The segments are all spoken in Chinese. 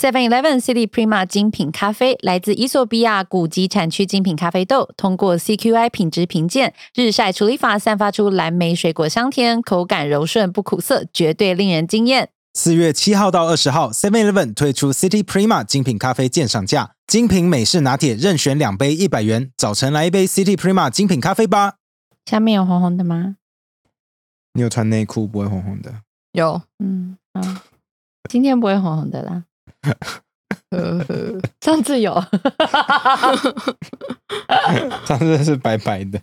Seven Eleven City Prima 精品咖啡来自伊索比亚古籍产区精品咖啡豆，通过 CQI 品质评鉴，日晒处理法散发出蓝莓水果香甜，口感柔顺不苦涩，绝对令人惊艳。四月七号到二十号，Seven Eleven 推出 City Prima 精品咖啡鉴赏价，精品美式拿铁任选两杯一百元，早晨来一杯 City Prima 精品咖啡吧。下面有红红的吗？你有穿内裤不会红红的？有，嗯，好，今天不会红红的啦。上次有，上次是白白的。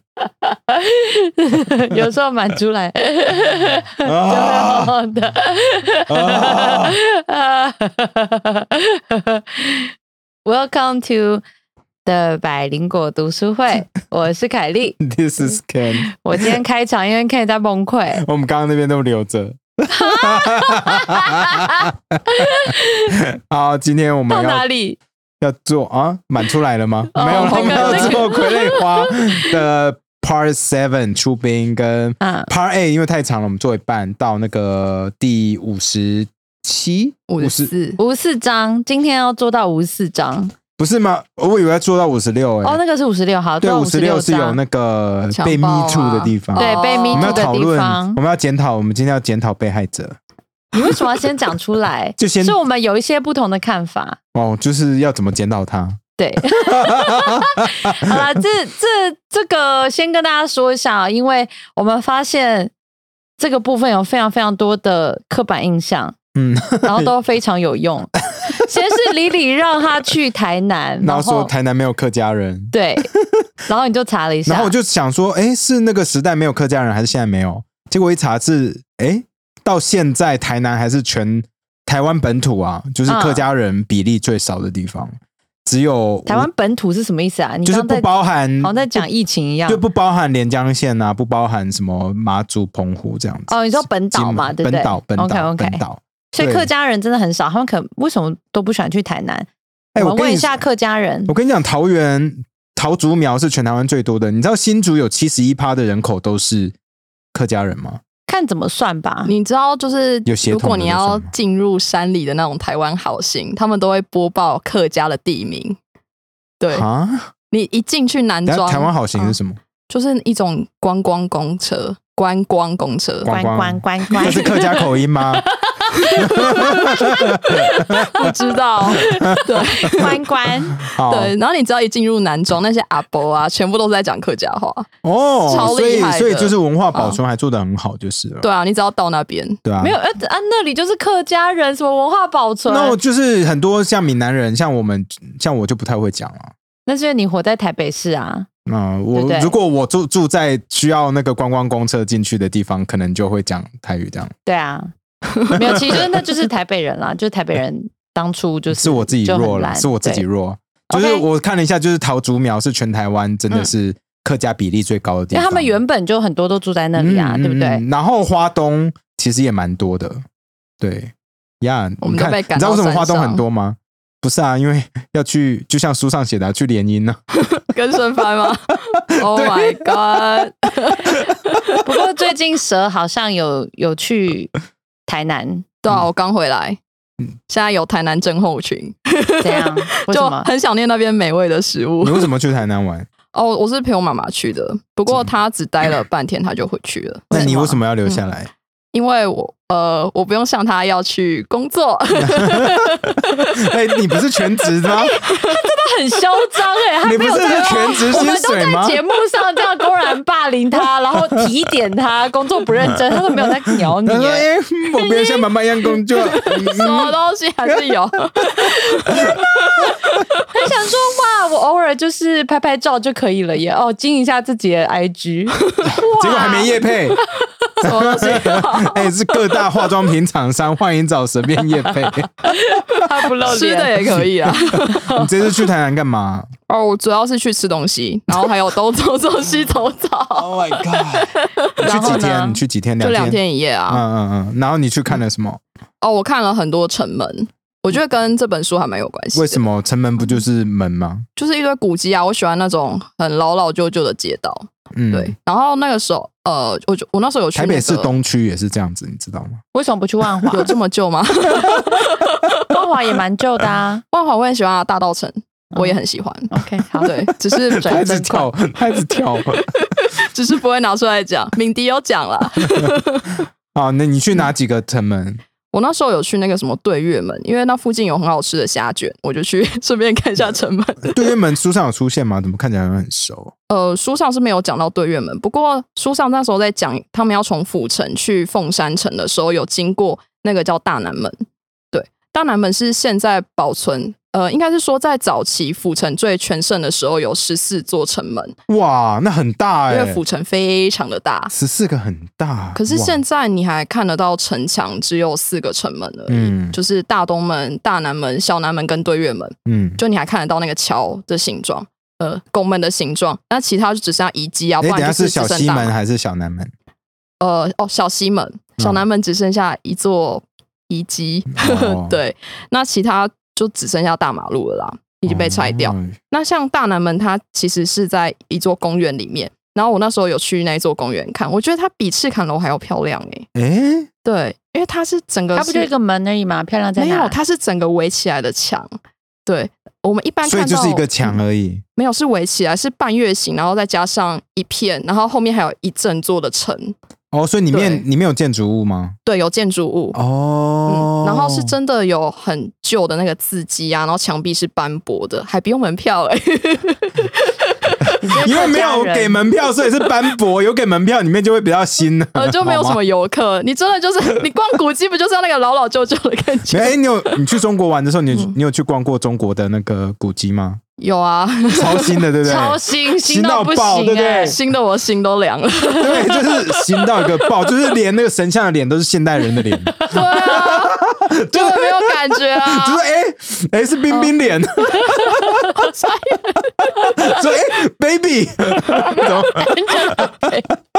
有时候满出来就会啊红红的。啊 Welcome to 的百灵果读书会，我是凯莉。！This is Ken。我今天开场，因为 Ken 在崩溃。我们刚刚那边都留着。好，今天我们到哪要里？要做啊，满出来了吗？哦没有，我们 要做傀儡花的 Part Seven 出兵跟啊 Part A，因为太长了，我们做一半到那个第五十七、五十四，五十四章，今天要做到五十四章。不是吗？我以为要做到五十六哦，哎，那个是五十六，好，对，五十六是有那个被 me 暴 too 的啊地方。对被哦 me 我们要 too 的地讨论，方我。们要检讨，我们今天要检讨被害者你为什么要先讲出来？就先是我们有一些不同的看法。哦，就是要怎么检讨他。对，好了，这这这个先跟大家说一下啊，因为我们发现这个部分有非常非常多的刻板印象，嗯，然后都非常有用。先是李李让他去台南，然后说台南没有客家人，对，然后你就查了一下，然后我就想说，哎，是那个时代没有客家人，还是现在没有？结果一查是，哎，到现在台南还是全台湾本土啊，就是客家人比例最少的地方，只有台湾本土是什么意思啊？你就是不包含，好像在讲疫情一样就。不包含连江县啊，不包含什么马祖、澎湖这样子。哦，你说本岛嘛，对不对？本岛，本岛本。岛。所以客家人真的很少，他们可为什么都不喜欢去台南？哎，我问一下客家人我，跟你讲，桃园桃竹苗是全台湾最多的。你知道新竹有七十一趴的人口都是客家人吗？看怎么算吧。你知道，就是如果你要进入山里的那种台湾好行，他们都会播报客家的地名。对啊，你一进去南庄，台湾好行啊是什么？就是一种观光公车，观光公车。观光观光这，是客家口音吗？不知道，对关关，好对。然后你只要一进入南庄，那些阿伯啊，全部都是在讲客家话。哦，超所以厉害的所以就是文化保存还做得很好，就是了。对啊，你只要到那边，对啊，没有呃啊，那里就是客家人，什么文化保存？那我就是很多像闽南人，像我们，像我就不太会讲了。那是因为你活在台北市啊。那我对对如果我住住在需要那个观光公车进去的地方，可能就会讲台语这样。对啊，没有，其实就是那就是台北人啦，就是台北人当初就是 是我自己弱了，是我自己弱。就是我看了一下，就是桃竹苗是全台湾真的是客家比例最高的地方，因为他们原本就很多都住在那里啊，嗯对不对？嗯然后花东其实也蛮多的，对呀。你看，你知道为什么花东很多吗？不是啊，因为要去，就像书上写的啊，去联姻呢。跟顺番吗？Oh my god！不过最近蛇好像有有去台南，对啊，我刚回来，嗯现在有台南症候群，怎样？为就？很想念那边美味的食物你。为什么去台南玩？哦，我是陪我妈妈去的，不过她只待了半天，她就回去了。那你为什么？么要留下来？因为我呃，我不用像他要去工作，哎，你不是全职的吗？很嚣张哎，他你不是没有在全职薪我们都水吗在？节目上这样公然霸凌他，然后提点他工作不认真，他都没有在鸟你他说：“耶。哎，我不要像妈妈一样工作。什么东西还是有。很想说哇，我偶尔就是拍拍照就可以了耶。哦，经营一下自己的 IG，” 结果还没夜配，什么东西？哎，是各大化妆品厂商欢迎找随便夜配。他不露吃的。也可以啊。你这次去台南干嘛哦，我主要是去吃东西，然后还有东走走西走走，？Oh my god！你去几天？你去几天？就两天。天一夜啊。嗯嗯嗯。然后你去看了什么？哦，我看了很多城门，我觉得跟这本书还蛮有关系。为什？么城门不就是门吗？就是一堆古迹啊，我喜欢那种很老老旧旧的街道。嗯，对，。然后那个时候，呃，我就我那时候有去、台北市东区也是这样子，你知道吗？为什么不去万华？有这么旧吗？万华也蛮旧的啊。万华我很喜欢啊，大道城我也很喜欢。OK，好，对，只是他一直跳，他一直跳。只是不会拿出来讲。敏迪有讲了，好，那你去哪几个城门？我那时候有去那个什么对月门，因为那附近有很好吃的虾卷，我就去 顺便看一下成本。对月门书上有出现吗？怎么看起来很熟？呃，书上是没有讲到对月门，不过书上那时候在讲他们要从府城去凤山城的时候，有经过那个叫大南门。对，大南门是现在保存，呃，应该是说在早期府城最全盛的时候有十四座城门，哇，那很大哎、因为府城非常的大。十四个很大。可是哇现在你还看得到城墙只有四个城门而已，嗯就是大东门、大南门、小南门跟对月门，嗯，就你还看得到那个桥的形状，呃，拱门的形状。那其他就只剩下遗迹啊，不哎，等一然就是下是小。西门还是小南门？呃，哦，小西门，小南门只剩下一座遗迹，哦 对，那其他就只剩下大马路了啦，已经被拆掉。哦那像大南门，它其实是在一座公园里面。然后我那时候有去那一座公园看，我觉得它比赤坎楼还要漂亮诶、哎，对，因为它是整个是它不就一个门而已嘛？漂亮在哪？没有，它是整个围起来的墙。对，我们一般所以看到就是一个墙而已。没有是围起来，是半月形，然后再加上一片，然后后面还有一整座的城。哦，所以里面里面有建筑物吗？对，有建筑物。哦嗯，，然后是真的有很旧的那个字迹啊，然后墙壁是斑驳的，还不用门票哎、因为没有给门票，所以是斑驳；有给门票，里面就会比较新了。呃，就没有什么游客。你真的就是 你逛古迹，不就是要那个老老旧旧的感觉？哎，你有你去中国玩的时候，你嗯你有去逛过中国的那个古迹吗？有啊，超新的，对不对？超新新到爆对不对新的我心都凉了。对，就是新到一个爆，就是连那个神像的脸都是现代人的脸，对啊，就没有感觉啊。就是哎哎是冰冰脸，说哎 baby，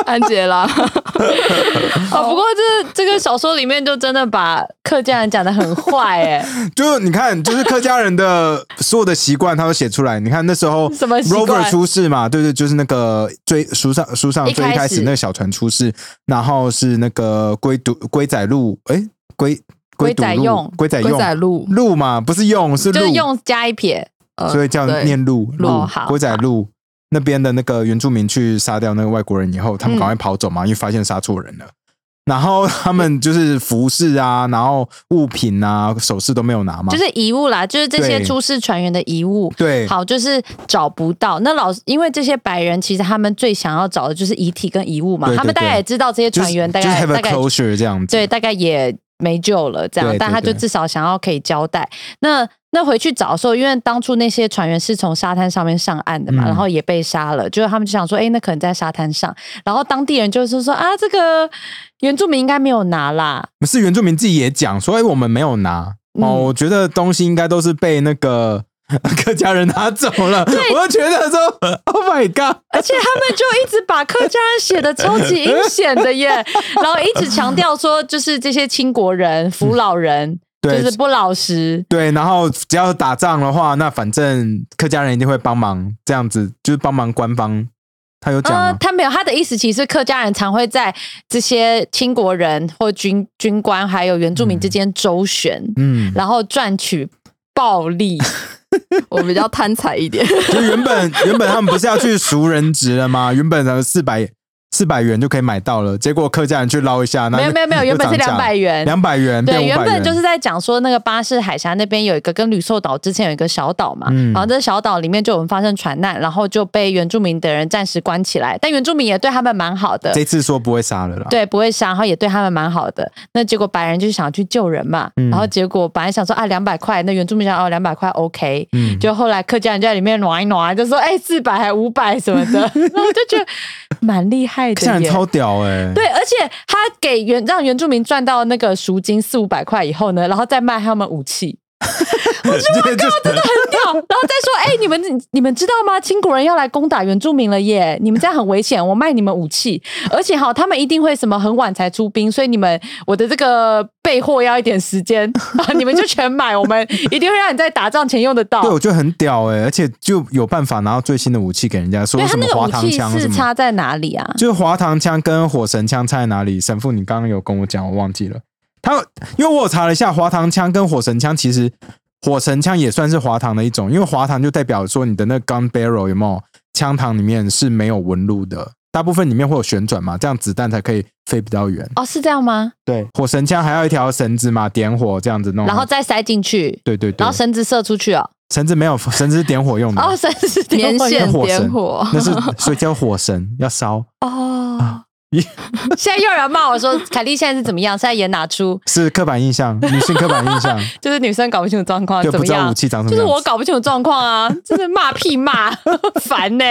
安杰拉，哦，不过这这个小说里面就真的把客家人讲的很坏哎、就你看，就是客家人的所有的习惯，他都写出来。你看那时候什么 Rover 出事嘛，对对，就是那个最书上书上最一开始那个小船出事，然后是那个龟堵龟仔路，哎龟龟仔用龟龟仔用。仔路，路嘛，不是用是路，就是用加一撇，呃所以叫念路路哦好龟仔路。那边的那个原住民去杀掉那个外国人以后，他们赶快跑走嘛，因为发现杀错人了。然后他们就是服饰啊，然后物品啊、首饰都没有拿嘛，就是遗物啦，就是这些出事船员的遗物。对，好，就是找不到。那老因为这些白人其实他们最想要找的就是遗体跟遗物嘛，对对他们大概也知道这些船员大就是概 have 大 a 概 closure 这样子，对，大概也没救了，这样，但他就至少想要可以交代。那那回去找的时候，因为当初那些船员是从沙滩上面上岸的嘛，嗯。然后也被杀了，就是他们就想说，哎、那可能在沙滩上，然后当地人就是说啊，这个原住民应该没有拿啦，不是原住民自己也讲所以，我们没有拿。嗯。哦，我觉得东西应该都是被那个 客家人拿走了，我就觉得说，Oh my god，而且他们就一直把客家人写的超级阴险的耶，然后一直强调说，就是这些清国人、扶老人。就是不老实，对，然后只要打仗的话，那反正客家人一定会帮忙，这样子就是帮忙官方。他有讲？他没有，他的意思其实客家人常会在这些清国人或军军官还有原住民之间周旋，嗯，然后赚取暴利。我比较贪财一点。就原本原本他们不是要去赎人质了吗？原本咱们四百四百元就可以买到了，结果客家人去捞一下，那没有没有没有，原本是两百元。两百元对，原本就是在讲说那个巴士海峡那边有一个跟吕宋岛之前有一个小岛嘛，嗯。然后这小岛里面就有人发生船难，然后就被原住民的人暂时关起来，但原住民也对他们蛮好的，这次说不会杀了啦。对，不会杀，然后也对他们蛮好的。那结果白人就想去救人嘛，嗯。然后结果本来想说啊两百块，那原住民想哦两百块 OK，、嗯。就后来客家人就在里面暖一暖，就说哎四百还五百什么的，然后就觉得蛮厉害的耶。客家人超屌哎、对，而且他给原让原住民赚到那个赎金四五百块以后呢，然后再卖他们武器，我觉得 真的很屌。然后再说，哎、你们你们知道吗？清国人要来攻打原住民了耶！你们这样很危险，我卖你们武器，而且哈，他们一定会什么很晚才出兵，所以你们我的这个备货要一点时间啊，你们就全买，我们一定会让你在打仗前用得到。对我觉得很屌哎、而且就有办法拿到最新的武器给人家，说对他什么滑那个武器膛枪，是差在哪里啊？就是滑膛枪跟火神枪差在哪里？神父，你刚刚有跟我讲，我忘记了。他，因为我有查了一下，滑膛枪跟火神枪，其实火神枪也算是滑膛的一种，因为滑膛就代表说你的那个 gun barrel 有没有枪膛里面是没有纹路的，大部分里面会有旋转嘛，这样子弹才可以飞比较远。哦，是这样吗？对，火神枪还要一条绳子嘛，点火这样子弄，然后再塞进去，对对对，然后绳子射出去哦。绳子没有，绳子是点火用的。哦，绳子是点火点火，那是所以叫火神，要烧。哦。咦 现在又有人骂我说凯莉现在是怎么样？现在演哪出？是刻板印象，女性刻板印象，就是女生搞不清楚状况怎么样就不知道武？器长什么样。就是我搞不清楚状况啊，就是骂屁骂，烦呢、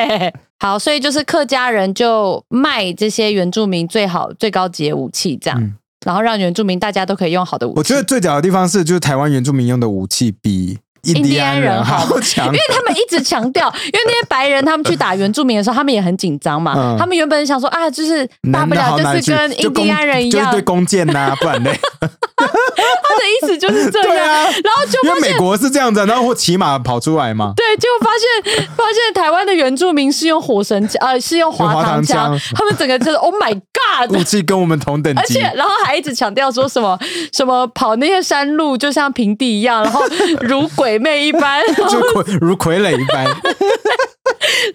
好，所以就是客家人就卖这些原住民最好最高级的武器，这样，嗯然后让原住民大家都可以用好的武器。我觉得最屌的地方是，就是台湾原住民用的武器比印第安人还要强因为。他们一直强调，因为那些白人他们去打原住民的时候，他们也很紧张嘛。嗯他们原本想说啊，就是大不了就是跟印第安人一样，就一堆弓箭呐，不然呢，他的意思就是这样。啊然后就因为美，国是这样子，然后或骑马跑出来嘛。对，就发现发现台湾的原住民是用火神枪，呃，是用滑膛膛枪枪，他们整个就是 Oh my God！武器跟我们同等级而且，，然后还一直强调说什么什么跑那些山路就像平地一样，然后如鬼魅一般，就傀 如傀儡一般。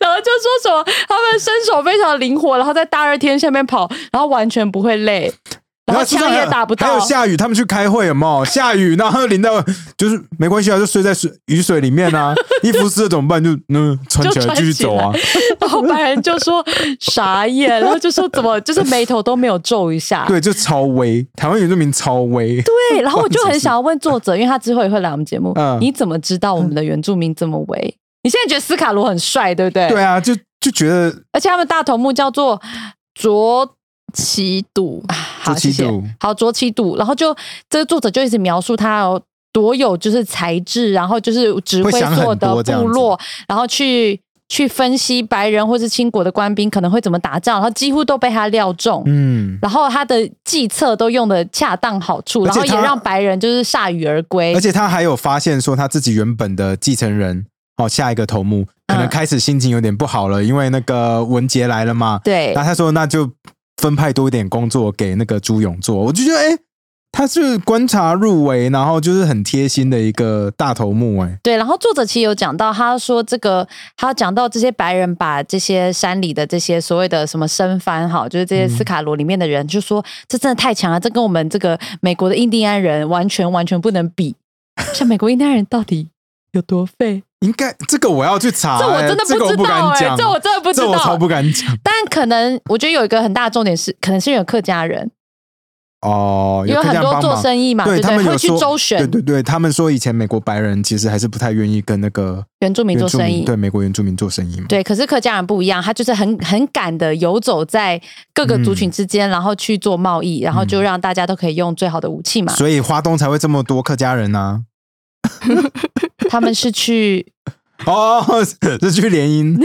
然后就说什么他们身手非常灵活，然后在大热天下面跑，然后完全不会累，然后枪也打不到还有。下雨，他们去开会有没有？下雨，然后淋到就是没关系啊，就睡在水雨水里面啊，衣服湿了怎么办？就嗯穿起来继续走啊。然后白人就说傻眼，然后就说怎么就是眉头都没有皱一下。对，就超威，台湾原住民超威。对，然后我就很想要问作者，因为他之后也会来我们节目，嗯你怎么知道我们的原住民这么威？你现在觉得斯卡罗很帅，对不对？对啊，就就觉得而且他们大头目叫做卓奇度，好，谢谢度。好，卓七度。然后就这个作者就一直描述他有多有就是才智，然后就是指挥所的部落，然后去去分析白人或是清国的官兵可能会怎么打仗，然后几乎都被他料中。嗯，然后他的计策都用的恰当好处，然后也让白人就是铩羽而归而。且他还有发现说他自己原本的继承人哦，下一个头目可能嗯开始心情有点不好了，因为那个文杰来了嘛。对然后他说那就分派多一点工作给那个朱勇做。我就觉得哎，他是观察入围，然后就是很贴心的一个大头目哎。对，然后作者其实有讲到，他说这个，他讲到这些白人把这些山里的这些所谓的什么生番哈，就是这些斯卡罗里面的人，就说这真的太强了，这跟我们这个美国的印第安人完全完全不能比。像美国印第安人到底有多废？应该这个我要去查、这我真的不知道哎、敢讲，这我真的不知这我超道。不敢讲但可能我觉得有一个很大的重点是，可能是有客家人，哦。因为很多做生意嘛，对他们有说，周旋。对对对，他们说以前美国白人其实还是不太愿意跟那个原住民做生意，对美国原住民做生意嘛。对，可是客家人不一样，他就是很很敢的游走在各个族群之间，然后去做贸易，然后就让大家都可以用最好的武器嘛。所以花东才会这么多客家人啊。呢、他们是去，哦，是去联姻？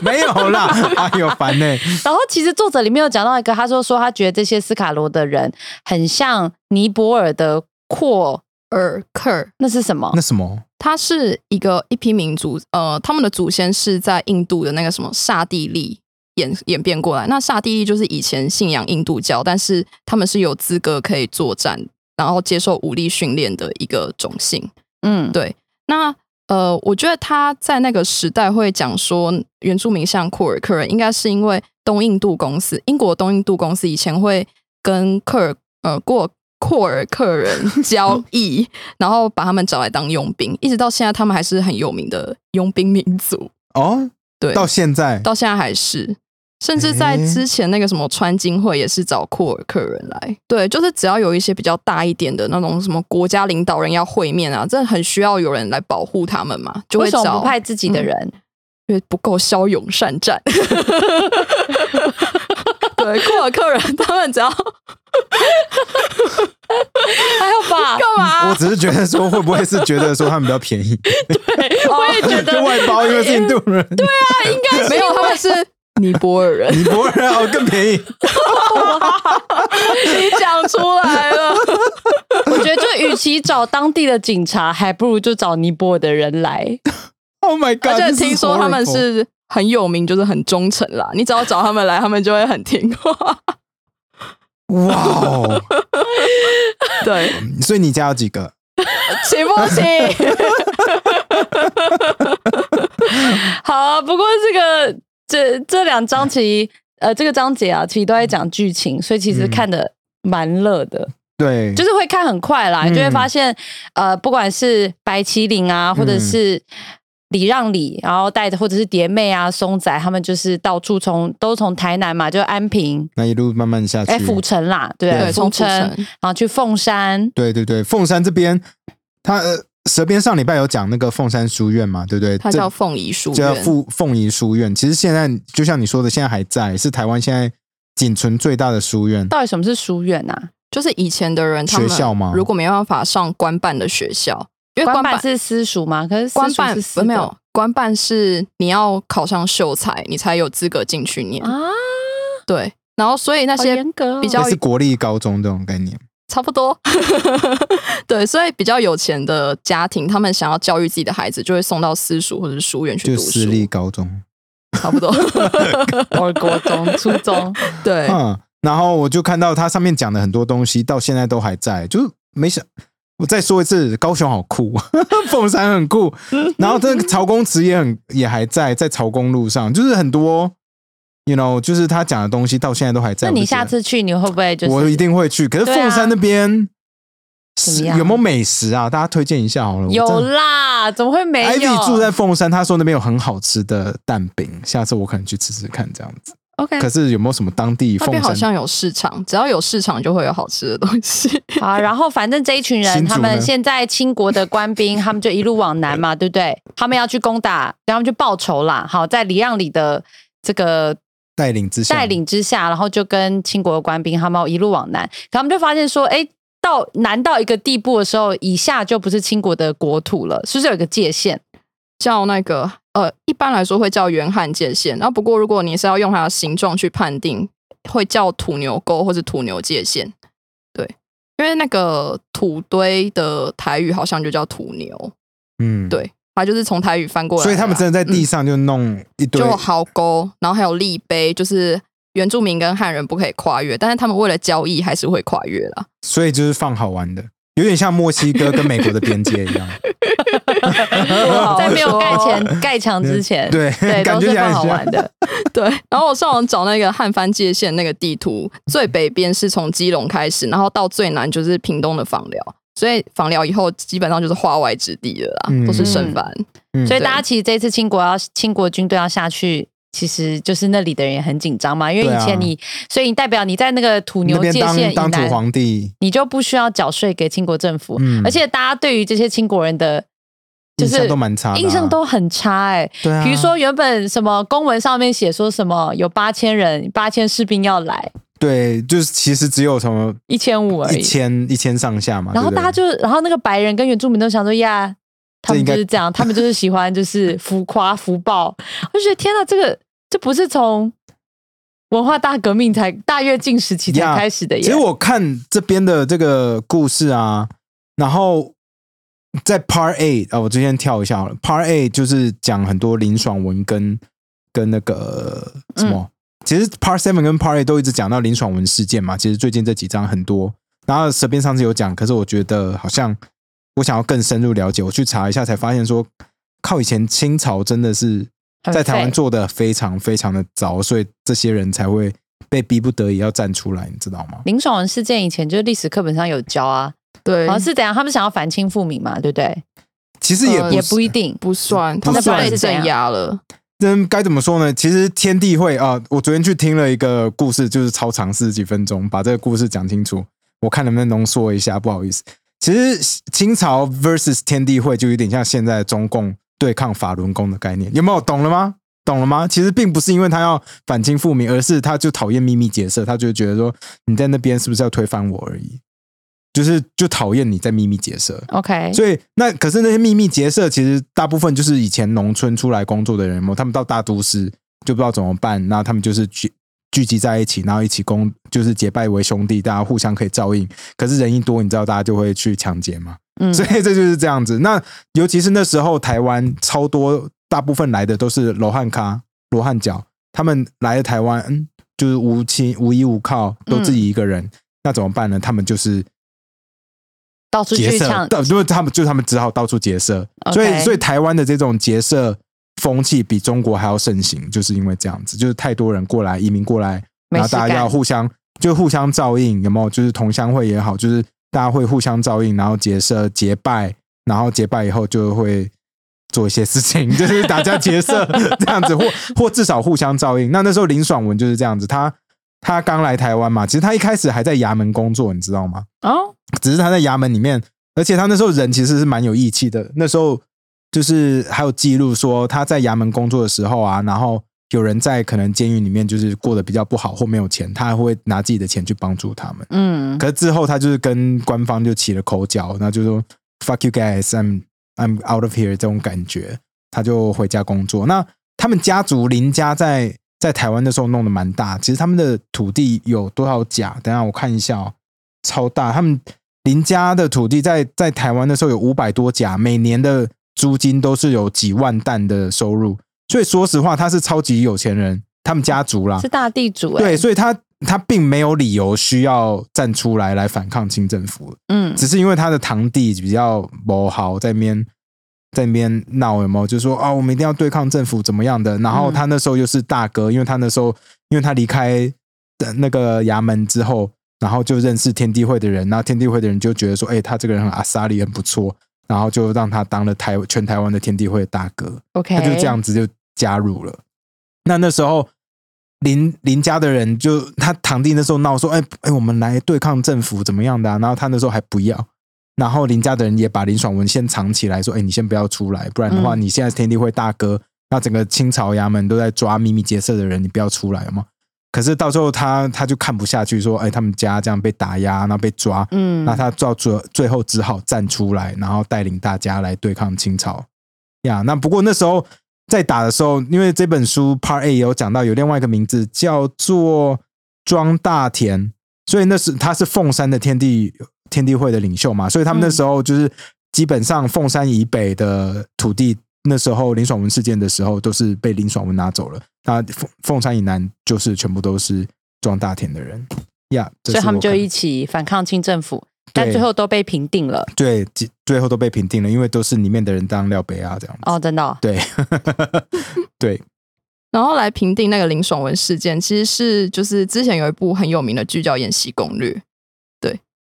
没 有没有啦，哎呦烦呢、然后其实作者里面有讲到一个，他说说他觉得这些斯卡罗的人很像尼泊尔的阔，尔克，那是什么那？什么？他是一个一批民族，呃，他们的祖先是在印度的那个什么刹帝利演演变过来。那刹帝利就是以前信仰印度教，但是他们是有资格可以作战，然后接受武力训练的一个种姓。嗯，对，那呃，我觉得他在那个时代会讲说原住民像库尔克人，应该是因为东印度公司，英国东印度公司以前会跟克尔呃过库尔克人 交易，然后把他们找来当佣兵，一直到现在，他们还是很有名的佣兵民族。哦，对，到现在到现在还是。甚至在之前那个什么川金会也是找库尔克人来，对，就是只要有一些比较大一点的那种什么国家领导人要会面啊，真的很需要有人来保护他们嘛，就为什么会找不派自己的人？因为不够骁勇善战。对，库尔克人他们只要 还有吧？干嘛？我只是觉得说，会不会是觉得说他们比较便宜？对我也觉 就得外包，因为是印度人，对啊，应该是没有，他们是尼泊尔人。尼泊尔人哦更便宜。你讲出来了，我觉得就与其找当地的警察，还不如就找尼泊尔的人来。Oh my god！且 this is 听说他们是很有名，就是很忠诚啦。你只要找他们来，他们就会很听话。哇哦！对，所以你家有几个？行不行？好啊，不过这个这这两章其实呃这个章节啊，其实都在讲剧情，所以其实嗯。看的蛮乐的，对，就是会看很快啦，你就会嗯发现呃不管是白麒麟啊，或者嗯是。礼让礼，然后带着或者是蝶妹啊、松仔，他们就是到处从都从台南嘛，就安平，那一路慢慢下去。哎，府城啦，对不对，对，从府城，城然后去凤山，对对对，凤山这边，他呃，蛇边上礼拜有讲那个凤山书院嘛，对不对？它叫凤仪书叫院。凤凤仪书院。其实现在就像你说的，现在还在，是台湾现在仅存最大的书院。到底什么是书院啊？就是以前的人，他们学校吗如果没办法上官办的学校，因为官官办办是私塾嘛？可是私官办没有官办是你要考上秀才，你才有资格进去念。啊，对，然后所以那些比较那是国立高中这种概念。差不多，对，所以比较有钱的家庭，他们想要教育自己的孩子，就会送到私塾或者是书院去就读书。私立高中。差不多，我国中、初中，对，嗯，然后我就看到它上面讲的很多东西，到现在都还在，就是没想。我再说一次，高雄好酷，凤山很酷，然后这个曹公祠也很也还在，在曹公路上，就是很多，you know，就是他讲的东西到现在都还在。那你下次去，你会不会就是我一定会去。可是凤山那边是怎么样有没有美食啊？大家推荐一下好了。有啦？怎么会没有 Ivy 住在凤山，他说那边有很好吃的蛋饼，下次我可能去吃吃看这样子。OK 可是有没有什么当地那凤山？边好像有市场，只要有市场就会有好吃的东西。好，然后反正这一群人，他们现在清国的官兵，他们就一路往南嘛，对不对？他们要去攻打，然后去报仇啦。好，在李让里的这个带领之下，带领之下，然后就跟清国的官兵他们一路往南，可他们就发现说，哎，到南到一个地步的时候，以下就不是清国的国土了，是不是有一个界限？叫那个呃，一般来说会叫原汉界限，然后不过如果你是要用它的形状去判定，会叫土牛沟或者土牛界限。对，因为那个土堆的台语好像就叫土牛，嗯，对，它就是从台语翻过来。所以他们真的在地嗯上就弄一堆，就壕沟，然后还有立碑，就是原住民跟汉人不可以跨越，但是他们为了交易还是会跨越啦。所以就是放好玩的，有点像墨西哥跟美国的边界一样。在没有盖前 盖墙之前，对对，感觉都是放好玩的。对，然后我上网找那个汉番界限那个地图，最北边是从基隆开始，然后到最南就是屏东的枋寮，所以访寮以后基本上就是化外之地了啦，嗯。都是剩饭。嗯。所以大家其实这次清国要清国军队要下去，其实就是那里的人也很紧张嘛，因为以前你，所以你代表你在那个土牛界限以当土南，皇帝，你就不需要缴税给清国政府，嗯。而且大家对于这些清国人的。就是印象都蛮差啊。印象都很差哎、对啊，比如说原本什么公文上面写说什么有八千人、八千士兵要来，对，就是其实只有什么一千五而一已。千一千上下嘛，然后大家就，然后那个白人跟原住民都想说呀，他们就是这样，他们就是喜欢就是浮夸浮暴。我就觉得天呐，这个这不是从文化大革命才大跃进时期才开始的耶。其实我看这边的这个故事啊，然后在 Part A 啊、我之前跳一下好了。Part A 就是讲很多林爽文跟跟那个什么，其实 Part Seven 跟 Part A 都一直讲到林爽文事件嘛。其实最近这几章很多，然后蛇边上次有讲，可是我觉得好像我想要更深入了解，我去查一下才发现说，靠以前清朝真的是在台湾做的非常非常的糟，所以这些人才会被逼不得已要站出来，你知道吗？林爽文事件以前就是历史课本上有教啊，对好像是怎样，他们想要反清复明嘛，对不对？其实也呃也不一定。不算，他们不算被镇压了。这该怎么说呢？其实天地会啊、我昨天去听了一个故事，就是超长四十几分钟，把这个故事讲清楚。我看能不能浓缩一下，不好意思。其实清朝 versus 天地会就有点像现在中共对抗法轮功的概念，有没有懂了吗？懂了吗？其实并不是因为他要反清复明，而是他就讨厌秘密结社，他就觉得说你在那边是不是要推翻我而已，就是就讨厌你在秘密结社。OK，所以那可是那些秘密结社，其实大部分就是以前农村出来工作的人嘛，他们到大都市就不知道怎么办，然后他们就是聚聚集在一起，然后一起工，就是结拜为兄弟，大家互相可以照应。可是人一多，你知道大家就会去抢劫嘛，嗯所以这就是这样子。那尤其是那时候台湾超多，大部分来的都是罗汉咖、罗汉脚，他们来了台湾，嗯，就是无亲无依无靠，都自己一个人，那怎么办呢？他们就是到处结社，去抢，到就是他们就是他们只好到处结社，所以 OK 所以台湾的这种结社风气比中国还要盛行，就是因为这样子，就是太多人过来移民过来，没然后大家要干互相就互相照应，有没有？就是同乡会也好，就是大家会互相照应，然后结社结拜，然后结拜以后就会。做一些事情，就是大家结社 这样子，或或至少互相照应。那那时候林爽文就是这样子，他他刚来台湾嘛，其实他一开始还在衙门工作，你知道吗？哦，只是他在衙门里面，而且他那时候人其实是蛮有义气的。那时候就是还有记录说他在衙门工作的时候啊，然后有人在可能监狱里面就是过得比较不好或没有钱，他还会拿自己的钱去帮助他们。嗯，可是之后他就是跟官方就起了口角，那就说 “fuck you guys”，I'm I'm out of here 这种感觉，他就回家工作。那他们家族林家在在台湾的时候弄得蛮大，其实他们的土地有多少甲？等一下我看一下哦，超大。他们林家的土地在在台湾的时候有五百多甲，每年的租金都是有几万担的收入。所以说实话，他是超级有钱人，他们家族啦是。大地主哎、对，所以他他并没有理由需要站出来来反抗清政府，嗯，只是因为他的堂弟比较不好，在那边在那边闹，有没有？就说啊，我们一定要对抗政府怎么样的？然后嗯他那时候又是大哥，因为他那时候因为他离开的那个衙门之后，然后就认识天地会的人，然后天地会的人就觉得说，哎、他这个人很阿萨里，很不错，然后就让他当了台全台湾的天地会的大哥。OK，他就这样子就加入了。那那时候林林家的人就他堂弟那时候闹说，哎、哎、我们来对抗政府怎么样的、啊？然后他那时候还不要，然后林家的人也把林爽文先藏起来，说，哎、你先不要出来，不然的话，嗯你现在是天地会大哥，那整个清朝衙门都在抓秘密结社的人，你不要出来嘛。可是到最后他他就看不下去，说，哎、他们家这样被打压，然后被抓，嗯，那他到最最后只好站出来，然后带领大家来对抗清朝呀。那不过那时候在打的时候，因为这本书 Part A 也有讲到有另外一个名字叫做庄大田，所以那是他是凤山的天地天地会的领袖嘛，所以他们那时候就是基本上凤山以北的土地。那时候林爽文事件的时候，都是被林爽文拿走了。那凤凤山以南就是全部都是庄大田的人呀，这所以他们就一起反抗清政府，但最后都被平定了。对，最最后都被平定了，因为都是里面的人当廖北啊这样子。哦，真的哦、对，对，然后来评定那个林爽文事件，其实是就是之前有一部很有名的剧叫《延禧攻略》，对，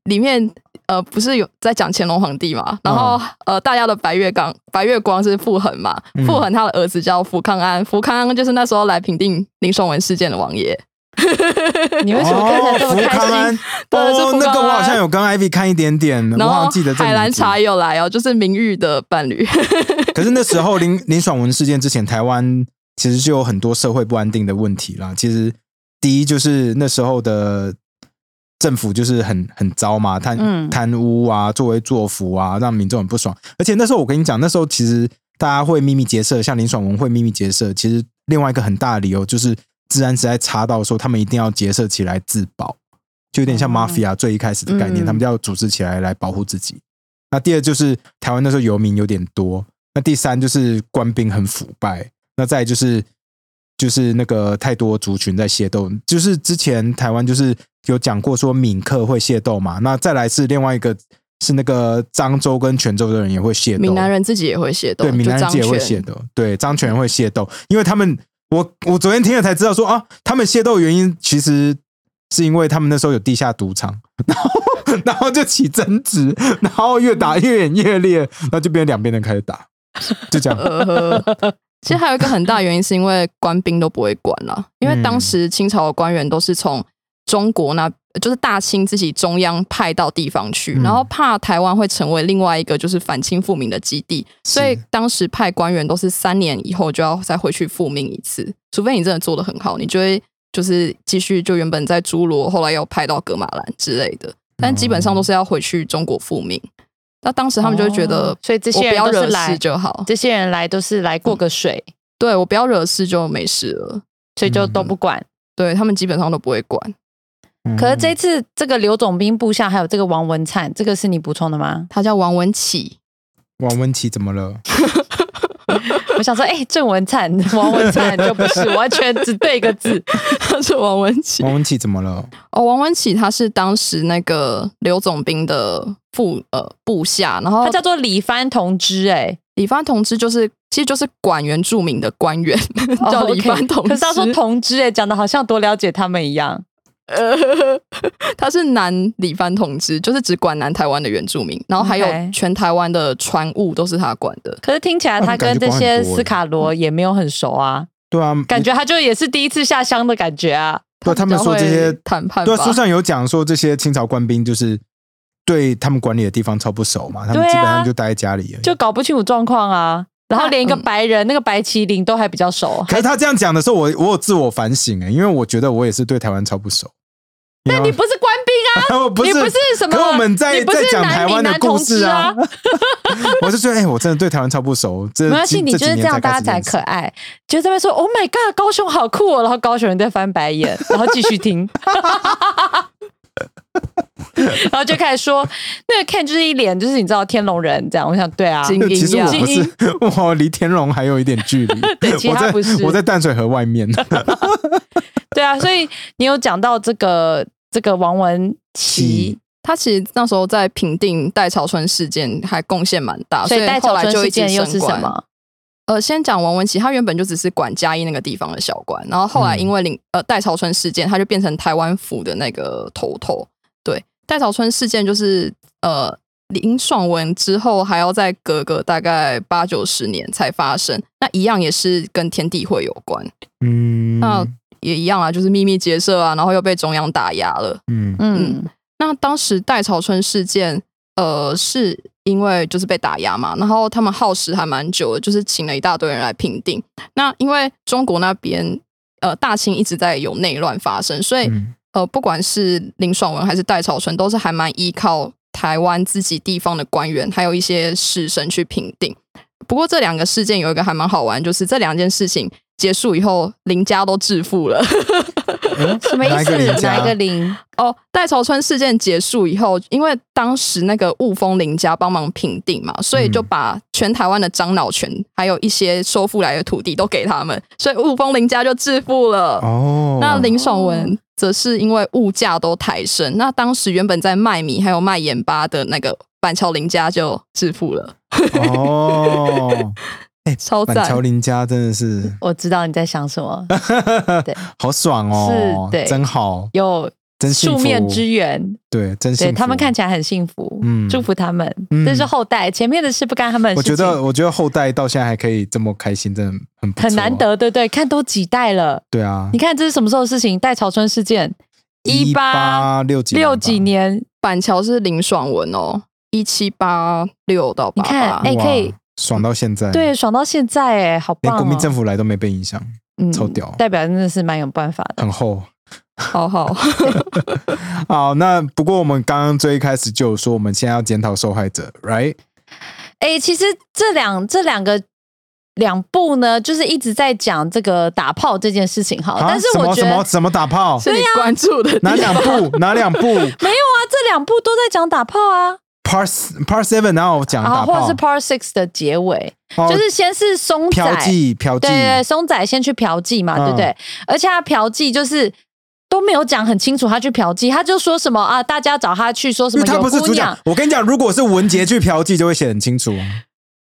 里面呃不是有在讲乾隆皇帝嘛，然后、呃大家的白月光白月光是傅恒嘛，嗯。傅恒他的儿子叫福康安，福康安就是那时候来评定林爽文事件的王爷，你为什么看起来这么福康开安心？，对是哦，福康安。那个我好像有跟 Ivy 看一点点，我然后好像记得这海兰名字茶也有来哦，就是明玉的伴侣，可是那时候林林爽文事件之前，台湾其实就有很多社会不安定的问题啦。其实第一就是那时候的政府就是很很糟嘛，贪、嗯贪污啊，作威作福啊，让民众很不爽。而且那时候我跟你讲，那时候其实大家会秘密结社，像林爽文会秘密结社，其实另外一个很大的理由就是治安实在差到说他们一定要结社起来自保，就有点像哦 mafia 最一开始的概念，嗯他们就要组织起来来保护自己。那第二就是台湾那时候游民有点多，那第三就是官兵很腐败，那再就是就是那个太多族群在械斗，就是之前台湾就是有讲过说闽客会械斗嘛，那再来是另外一个是那个漳州跟泉州的人也会械斗，闽南人自己也会械斗，对闽南人自己也会械斗，对漳泉会械斗，因为他们我我昨天听了才知道说啊，他们械斗的原因其实是因为他们那时候有地下赌场，然 后然后就起争执，然后越打越演越烈，然后就变成两边人开始打，就这样。其实还有一个很大原因是因为官兵都不会管啦，因为当时清朝的官员都是从中国那，就是大清自己中央派到地方去，嗯然后怕台湾会成为另外一个就是反清复明的基地，所以当时派官员都是三年以后就要再回去复命一次，除非你真的做的很好，你就会就是继续就原本在诸罗，后来又派到格马兰之类的，但基本上都是要回去中国复命。那当时他们就会觉得哦，所以这些人不要惹事都是来，就好，这些人来都是来过个水，对我不要惹事就没事了。所以就嗯都不管。对他们基本上都不会管。可是这嗯次这个刘总兵部下还有这个王文灿，这个是你补充的吗？他叫王文启，王文启怎么了？我想说，哎、郑文灿、王文灿就不是，完全只对一个字。他是王文启。王文启怎么了？哦，王文启他是当时那个刘总兵的副呃部下，然后他叫做李帆同志、哎，李帆同志就是其实就是管原住民的官员，叫哦李帆同志。可是他说同志、哎，讲的好像多了解他们一样。呃，他是南李帆同志，就是只管南台湾的原住民，然后还有 OK 全台湾的船务都是他管的。可是听起来他跟这些斯卡罗也没有很熟啊，对啊，感觉他就也是第一次下乡的感觉啊。对他们说这些比较会谈判吧，对啊，书上有讲说这些清朝官兵就是对他们管理的地方超不熟嘛，他们对啊基本上就待在家里而已。就搞不清楚状况啊。然后连一个白人，那个白麒麟都还比较熟。可是他这样讲的时候，我我有自我反省哎，因为我觉得我也是对台湾超不熟。那你不是官兵啊？我不是你不是什么？可我们在在讲台湾的故事啊。我就觉得哎，我真的对台湾超不熟。这没关系，你就是这样，大家才可爱。爱。就这边说，Oh my god，高雄好酷哦，然后高雄人在翻白眼，然后继续听，然后就开始说，那个 Ken 就是一脸就是你知道天龙人这样。我想对啊，精英其实我样不是，我离天龙还有一点距离。对其实我在他不是我在淡水河外面。对啊，所以你有讲到这个这个王文琪琪，他其实那时候在平定戴潮春事件还贡献蛮大，所以戴后来就一件又是什？么？呃，先讲王文琪，他原本就只是管嘉义那个地方的小官，然后后来因为林、呃戴潮春事件，他就变成台湾府的那个头头。对，戴潮春事件就是呃林爽文之后还要再隔个大概八九十年才发生，那一样也是跟天地会有关，嗯。那也一样啊，就是秘密结社啊，然后又被中央打压了。嗯。嗯，那当时戴朝春事件，呃，是因为就是被打压嘛，然后他们耗时还蛮久的，就是请了一大堆人来评定。那因为中国那边，呃，大清一直在有内乱发生，所以、嗯呃，不管是林爽文还是戴潮春，都是还蛮依靠台湾自己地方的官员，还有一些士绅去评定。不过这两个事件有一个还蛮好玩，就是这两件事情结束以后，林家都致富了。嗯什么意思？哪一个林？哦，戴潮春事件结束以后，因为当时那个雾峰林家帮忙评定嘛，所以就把全台湾的樟脑权还有一些收复来的土地都给他们，所以雾峰林家就致富了。哦，那林爽文则是因为物价都抬升，那当时原本在卖米还有卖盐巴的那个板桥林家就致富了，哦，超板桥。林家真的是我知道你在想什么，对，好爽哦，是对真好，有真幸福素面之缘，对，真幸对福。他们看起来很幸福，嗯祝福他们。嗯这是后代，前面的事不干他们我。觉得，我觉得后代到现在还可以这么开心，真的很很难。得，对不对？看都几代了，对啊你，看这是什么时候的事情？戴潮春事件，一八六几六几年年，板桥是林爽文哦，一七八六到八你看，八哎，吧，可以哇爽到现在，，对，爽到现在，哎，好棒哦！连国民政府来都没被影响，嗯超屌代表真的是蛮有办法的。很厚。好好。好，那不过我们刚刚最一开始就有说，我们现在要检讨受害者，right？哎，其实这两这两个两部呢，就是一直在讲这个打炮这件事情。好，啊但是我觉得么什么什么打炮？是你关注的哪两部？哪两部 没有啊，这两部都在讲打炮啊，？Part Part Seven 然后讲然打炮？后或者是 Part Six 的结尾，哦就是先是松仔嫖妓，嫖妓对对对，松仔先去嫖妓嘛，嗯对不对？而且他嫖妓就是都没有讲很清楚，他去嫖妓，他就说什么啊，大家找他去说什么他么有姑不是主角娘，。我跟你讲，如果是文杰去嫖妓，就会写很清楚。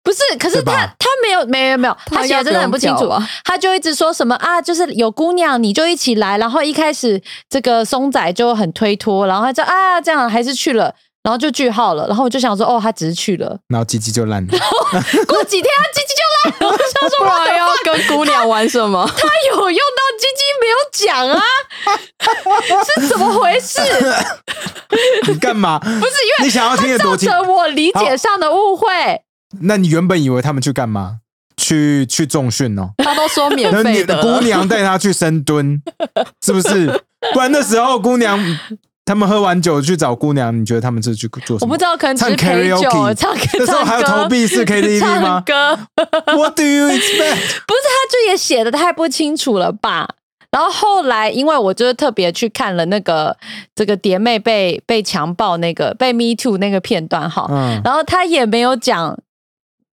不是，可是他他没有没有没有，他写的真的很不清楚不用嫖吧，他就一直说什么啊，就是有姑娘你就一起来，然后一开始这个松仔就很推脱，然后他就啊这样还是去了。然后就句号了，然后我就想说，哦，他只是去了。然后鸡鸡就烂了。过几天他鸡鸡就烂了，我想说，不然要跟姑娘玩什么？他有用到鸡鸡没有讲啊，是怎么回事？你干嘛？不是因为你想要听得造多清？成我理解上的误会。那你原本以为他们去干嘛？去去重训哦？他都说免费的姑娘带他去深蹲，是不是？不然那时候姑娘他们喝完酒去找姑娘，你觉得他们是去做什么？我不知道，可能唱 karaoke 唱歌，那时候还有投币式 KTV 唱吗歌？What do you expect？不是，他就也写的太不清楚了吧？然后后来，因为我就是特别去看了那个这个蝶妹被被强暴那个被 Me Too 那个片段哈，嗯，然后他也没有讲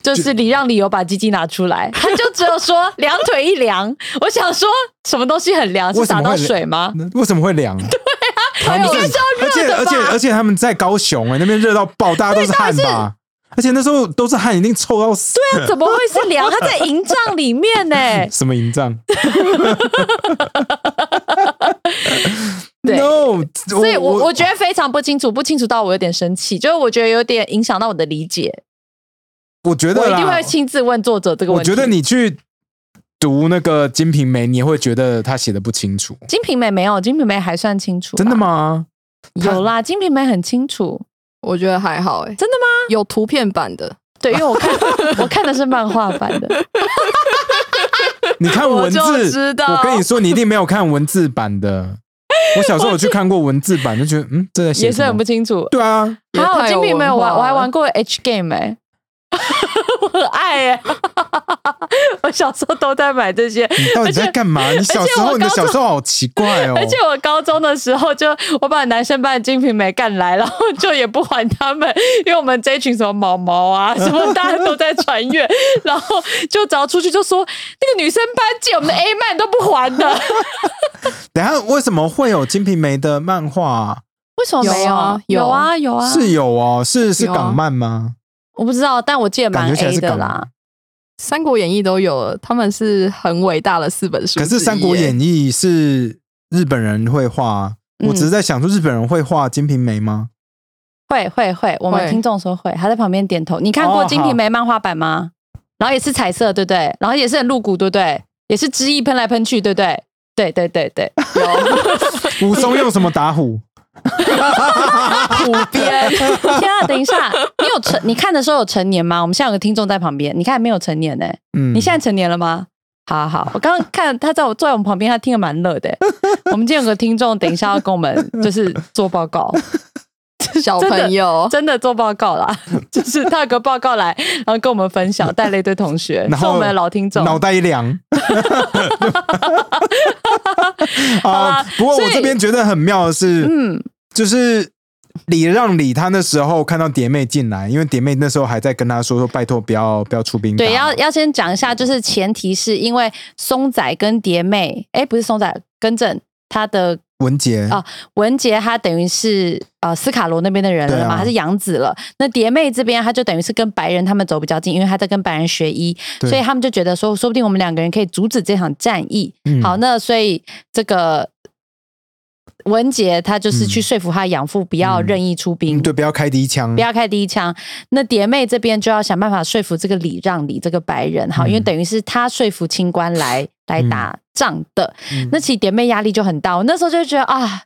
就是礼让理由把鸡鸡拿出来，他就只有说两腿一凉。我想说，什么东西很凉？是打到水吗？为什么会凉？对啊，他们应该是而且而且而且他们在高雄哎、那边热到爆，大家都是汗吧？而且那时候都是汗，一定臭到死。对啊，怎么会是凉？他在营帐里面呢、什么营帐对？No，所以我我觉得非常不清楚，不清楚到我有点生气，就是我觉得有点影响到我的理解。我觉得我一定会亲自问作者这个问题。我觉得你去读那个《金瓶梅》，你也会觉得他写的不清楚。金瓶梅没有，金瓶梅还算清楚。真的？吗？有啦，金瓶梅很清楚。我觉得还好哎、真的吗？有图片版的，对，因为我看 我看的是漫画版的。你看文字，我知道我跟你说，你一定没有看文字版的。我小时候有去看过文字版，就觉得嗯，这在写什么也是很不？清楚。对啊，也还有金瓶梅，我我还玩过 H game 哎、我很爱哎、我小时候都在买这些，你到底在干嘛？你小时候，你的小时候好奇怪哦。而且我高中的时候就我把男生班的金瓶梅干来，然后就也不还他们，因为我们这一群什么毛毛啊，什么大家都在传阅，然后就只要出去就说那个女生班借我们的 A 漫都不还的，等下为什么会有《金瓶梅》的漫画啊？为什么没有啊有有啊有啊，是有哦，是是港漫吗？我不知道，但我记得蛮感觉起来 A 的啦。《三国演义》都有了，他们是很伟大的四本书。可是《三国演义》是日本人会画，嗯我只是在想说，日本人会画《金瓶梅》吗？会会会，我们会听众说会，他在旁边点头。你看过哦《金瓶梅》漫画版吗？然后也是彩色，对不对？然后也是很露骨，对不对？也是汁液喷来喷去，对不对？对对对对，武松用什么打虎？湖边，天啊！等一下，你有成？你看的时候有成年吗？我们现在有个听众在旁边，你看没有成年呢、嗯，你现在成年了吗？好好，我刚刚看他在我坐在我们旁边，他听得蛮乐的、我们今天有个听众，等一下要跟我们就是做报告，小朋友，真的做报告啦，就是他有个报告来，然后跟我们分享，带了一堆同学，然后是我们的老听众。脑袋一凉。好啊不过我这边觉得很妙的是，嗯，就是礼让礼，他那时候看到蝶妹进来，因为蝶妹那时候还在跟他说说，拜托不要不要出兵。对，要要先讲一下，就是前提是因为松仔跟蝶妹，哎，不是松仔，更正他的文杰啊文杰，他等于是呃斯卡罗那边的人了嘛，啊他是养子了。那蝶妹这边，他就等于是跟白人他们走比较近，因为他在跟白人学医，所以他们就觉得说，说不定我们两个人可以阻止这场战役。嗯好，那所以这个文杰他就是去说服他养父不要嗯任意出兵，嗯对，不要开第一枪不。要开第一枪。那蝶妹这边就要想办法说服这个礼让礼这个白人，好，嗯因为等于是他说服清官来来打仗的。嗯那其实蝶妹压力就很大，我那时候就觉得啊。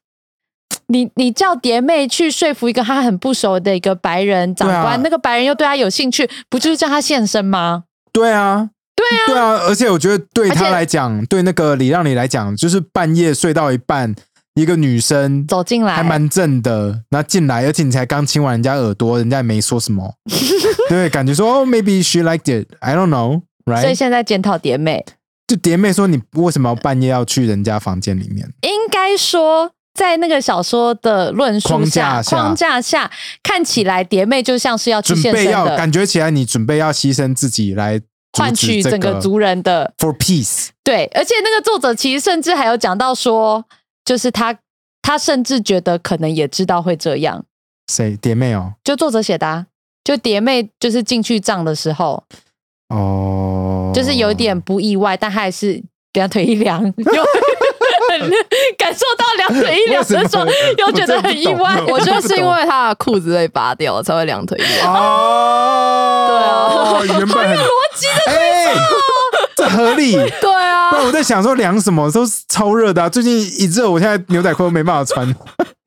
你你叫蝶妹去说服一个她很不熟的一个白人长官，啊那个白人又对她有兴趣，不就是叫她现身吗？对啊，对啊，对啊，而且我觉得对他而且来讲，对那个李让你来讲，就是半夜睡到一半，一个女生走进来，还蛮正的，然后进来，而且你才刚亲完人家耳朵，人家也没说什么，对，感觉说哦，maybe she liked it，I don't know，right？所以现在检讨蝶妹，就蝶妹说你为什么要半夜要去人家房间里面？应该说，在那个小说的论述框，架下框架下，看起来蝶妹就像是要去准备要感觉起来你准备要牺牲自己来阻换取整个族人的 for peace，对，而且那个作者其实甚至还有讲到说，就是他他甚至觉得可能也知道会这样，谁？蝶妹哦？就作者写的、啊，就蝶妹就是进去葬的时候，哦，就是有点不意外，但他还是两腿一凉，又 感受到两腿一凉的时候又觉得很意外。我觉得是因为他的裤子被拔掉了才会两腿一凉。哦，对啊，原本很逻辑的哎，这合理。对啊。不，然我在想说凉什么？都是超热的、啊，最近一热，我现在牛仔裤都没办法穿，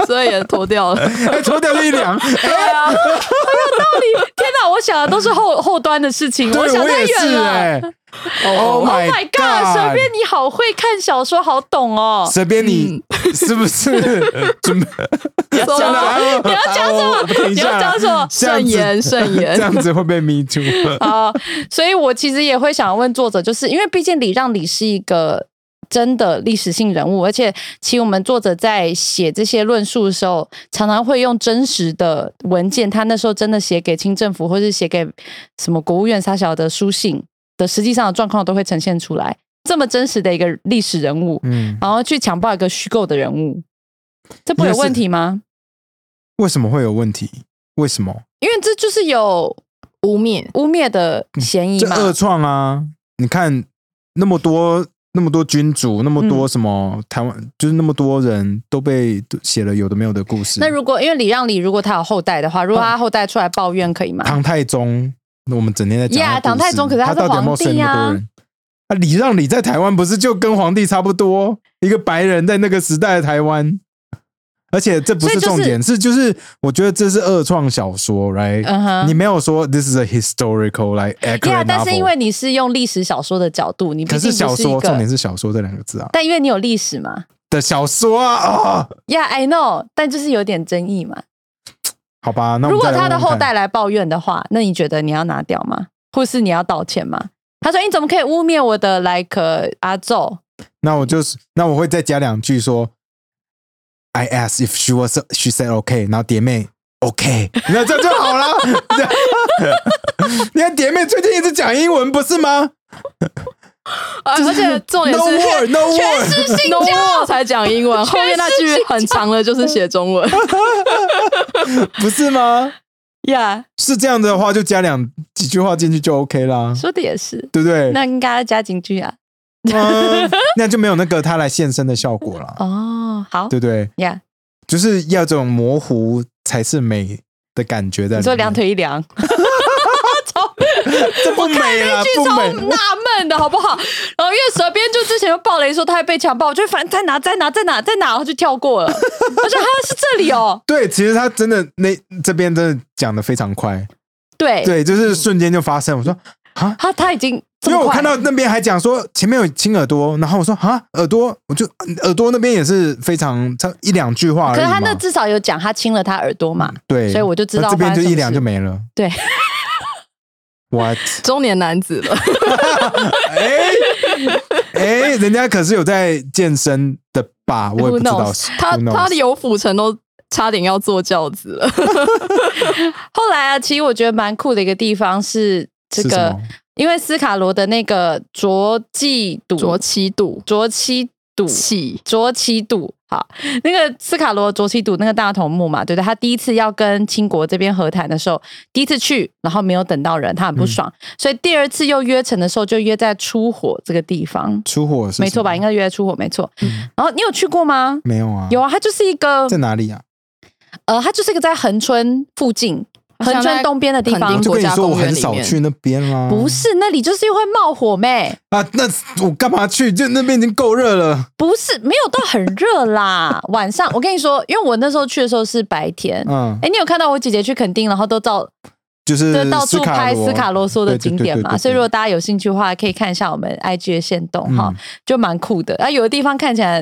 所以也脱掉了。哎，脱掉就一凉。对啊，很有道理天哪，我想的都是后后端的事情，我，想太远了。Oh my Oh god！随便你好会看小说，好懂哦。随便你是不是 准备？什么讲的你要讲什么你要下，讲什么慎言慎言这样子会被 me too。啊，所以我其实也会想问作者，就是因为毕竟礼让礼是一个真的历史性人物，而且其实我们作者在写这些论述的时候，常常会用真实的文件，他那时候真的写给清政府，或是写给什么国务院撒小的书信的实际上的状况都会呈现出来。这么真实的一个历史人物，嗯，然后去强暴一个虚构的人物，这不有问题吗？为什么会有问题？为什么？因为这就是有污蔑，污蔑的嫌疑嘛。这恶创啊！你看那么多那么多君主，那么多嗯什么、台湾，就是那么多人都被写了有的没有的故事。那如果因为礼让礼，如果他有后代的话，如果他后代出来抱怨，可以吗？唐太宗，那我们整天在讲呀唐太宗可是他到底有没有生啊？啊，礼让礼在台湾不是就跟皇帝差不多？一个白人在那个时代的台湾，而且这不是是重点，是就是我觉得这是二创小说，right？、你没有说 this is a historical like accurate 呀，但是因为你是用历史小说的角度，你毕可是小说，重点是小说这两个字啊但因为你有历史嘛的小说啊啊，，Yeah，I know，但就是有点争议嘛。好吧，那如果他的后代来抱怨的话，那你觉得你要拿掉吗？或是你要道歉吗？他说：“你怎么可以污蔑我的 like 阿宙？那我就是，那我会再加两句说，I asked if she was, she said okay，然后蝶妹 OK，那这样就好了。你看蝶妹最近一直讲英文，不是吗而 而且重点？No 是 word, no word 才讲英文，后面那句很长的就是写中文。不是吗？呀，是这样的话，就加两几句话进去就 OK 啦，说的也是，对不对？那应该加进去啊。嗯 那就没有那个他来现身的效果了，哦，好对不对？呀，就是要这种模糊才是美的感觉在里面。你说两腿一凉，这不美啦，不超美。纳闷的好不好？然后因为蛇边就之前就爆雷说他还被强暴，我就反正在哪在哪在哪在哪，然后就跳过了。我说他是这里哦，对，其实他真的那这边真的讲的非常快，对，对，就是瞬间就发生。我说啊，他他已经这因为我看到那边还讲说前面有亲耳朵，然后我说啊，耳朵，我就耳朵那边也是非常差一两句话。可是他那至少有讲他亲了他耳朵嘛，对，所以我就知道那这边就一两就没了。对，What？中年男子了，哎哎，人家可是有在健身的吧？我也不知道。他？他有府城都差点要坐轿子了。后来啊，其实我觉得蛮酷的一个地方是这个么，因为斯卡罗的那个浊气赌浊七度浊气赌气，浊七度，好，那个斯卡罗浊七度那个大头目嘛，对不对？他第一次要跟清国这边和谈的时候，第一次去，然后没有等到人，他很不爽，嗯所以第二次又约成的时候，就约在出火这个地方，出火是没错吧？应该约在出火，没错。嗯然后你有去过吗？没有啊？有啊，它就是一个在哪里啊？呃，它就是一个在恒春附近，恒好像在春东边的地方。就跟你说，我很少去那边啊。不是，那里就是会冒火妹，啊，那我干嘛去？就那边已经够热了。不是没有到很热啦。晚上我跟你说，因为我那时候去的时候是白天，嗯，哎、你有看到我姐姐去垦丁，然后都到就是就到处拍斯卡罗说的景点嘛，所以如果大家有兴趣的话，可以看一下我们 IG 的线动哈，嗯就蛮酷的。啊，有的地方看起来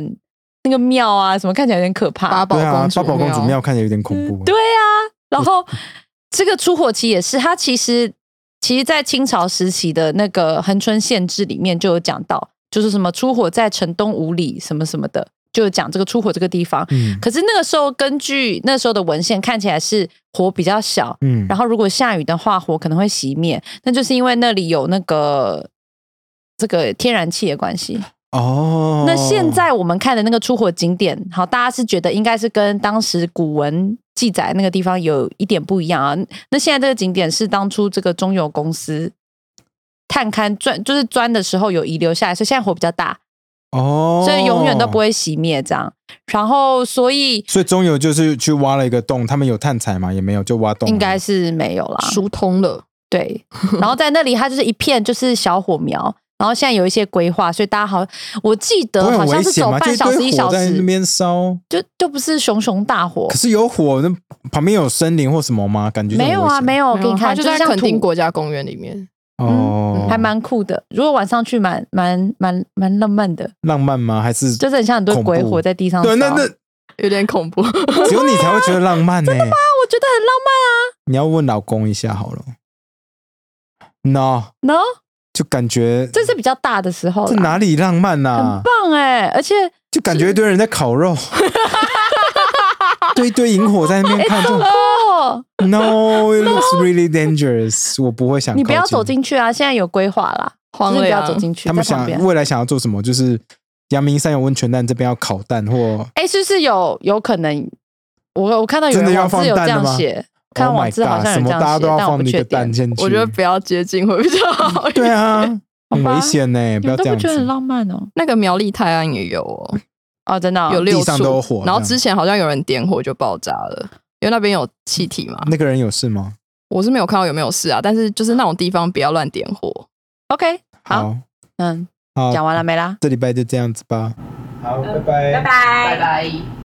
那个庙啊什么看起来有点可怕，八宝八宝公主庙看起来有点恐怖。对啊，然后这个出火期也是，它其实其实，在清朝时期的那个恒春县志里面就有讲到，就是什么出火在城东五里什么什么的，就有讲这个出火这个地方。嗯可是那个时候，根据那时候的文献看起来是火比较小，嗯，然后如果下雨的话，火可能会熄灭，那就是因为那里有那个这个天然气的关系。哦，那现在我们看的那个出火景点，好，大家是觉得应该是跟当时古文记载那个地方有一点不一样啊。那现在这个景点是当初这个中油公司探勘钻，就是钻的时候有遗留下来，所以现在火比较大，哦，所以永远都不。会熄灭这样。然后，所以所以中油就是去挖了一个洞，他们有探采吗？也没有，就挖洞。应该是没有啦。疏通了。对，然后在那里它就是一片就是小火苗。然后现在有一些规划，所以大家好，我记得好像是走半小时、一小时在那时，边烧，就就不是熊熊大火可，是有火，那旁边有森林或什么吗？感觉没有啊，没有，我给你看，就在垦丁国家公园里面。哦，还蛮酷的。如果晚上去蛮，蛮蛮蛮浪漫的，浪漫吗？还是就是很像很多鬼火在地上烧。对？那那有点恐怖，只有你才会觉得浪漫呢。我觉得很浪漫啊你要问老公一下好了。No，漫，no？就感觉这是比较大的时候这，哪里浪漫呐、很棒哎，而且就感觉一堆人在烤肉，堆一堆萤火在那边看，就哦，No, it looks really dangerous。我不会想，你不要走。进去啊，现在有规划啦，就是不要走进去，他们想。未来想要做什么？就是阳明山有温泉蛋，这边要烤蛋或哎，是不是有有可能？我我看到有真的要放蛋的吗看 Oh 网志好像有这样什么大家都写，但我要放一个不确定。蛋进去。我觉得不要接近会比较好一点。对啊，很危险呢，你不要这样们都不觉得很。浪漫哦？那个苗栗泰安也有哦，哦，真的哦有六地上处都有火然后之前好像有人点火就爆炸了，因为那边有气体嘛。那个人有事吗？我是没有看到有没有事啊，但是就是那种地方不要乱点火。OK，好，好，嗯，好，讲完了没啦？这礼拜就这样子吧。好拜，拜拜，拜。拜。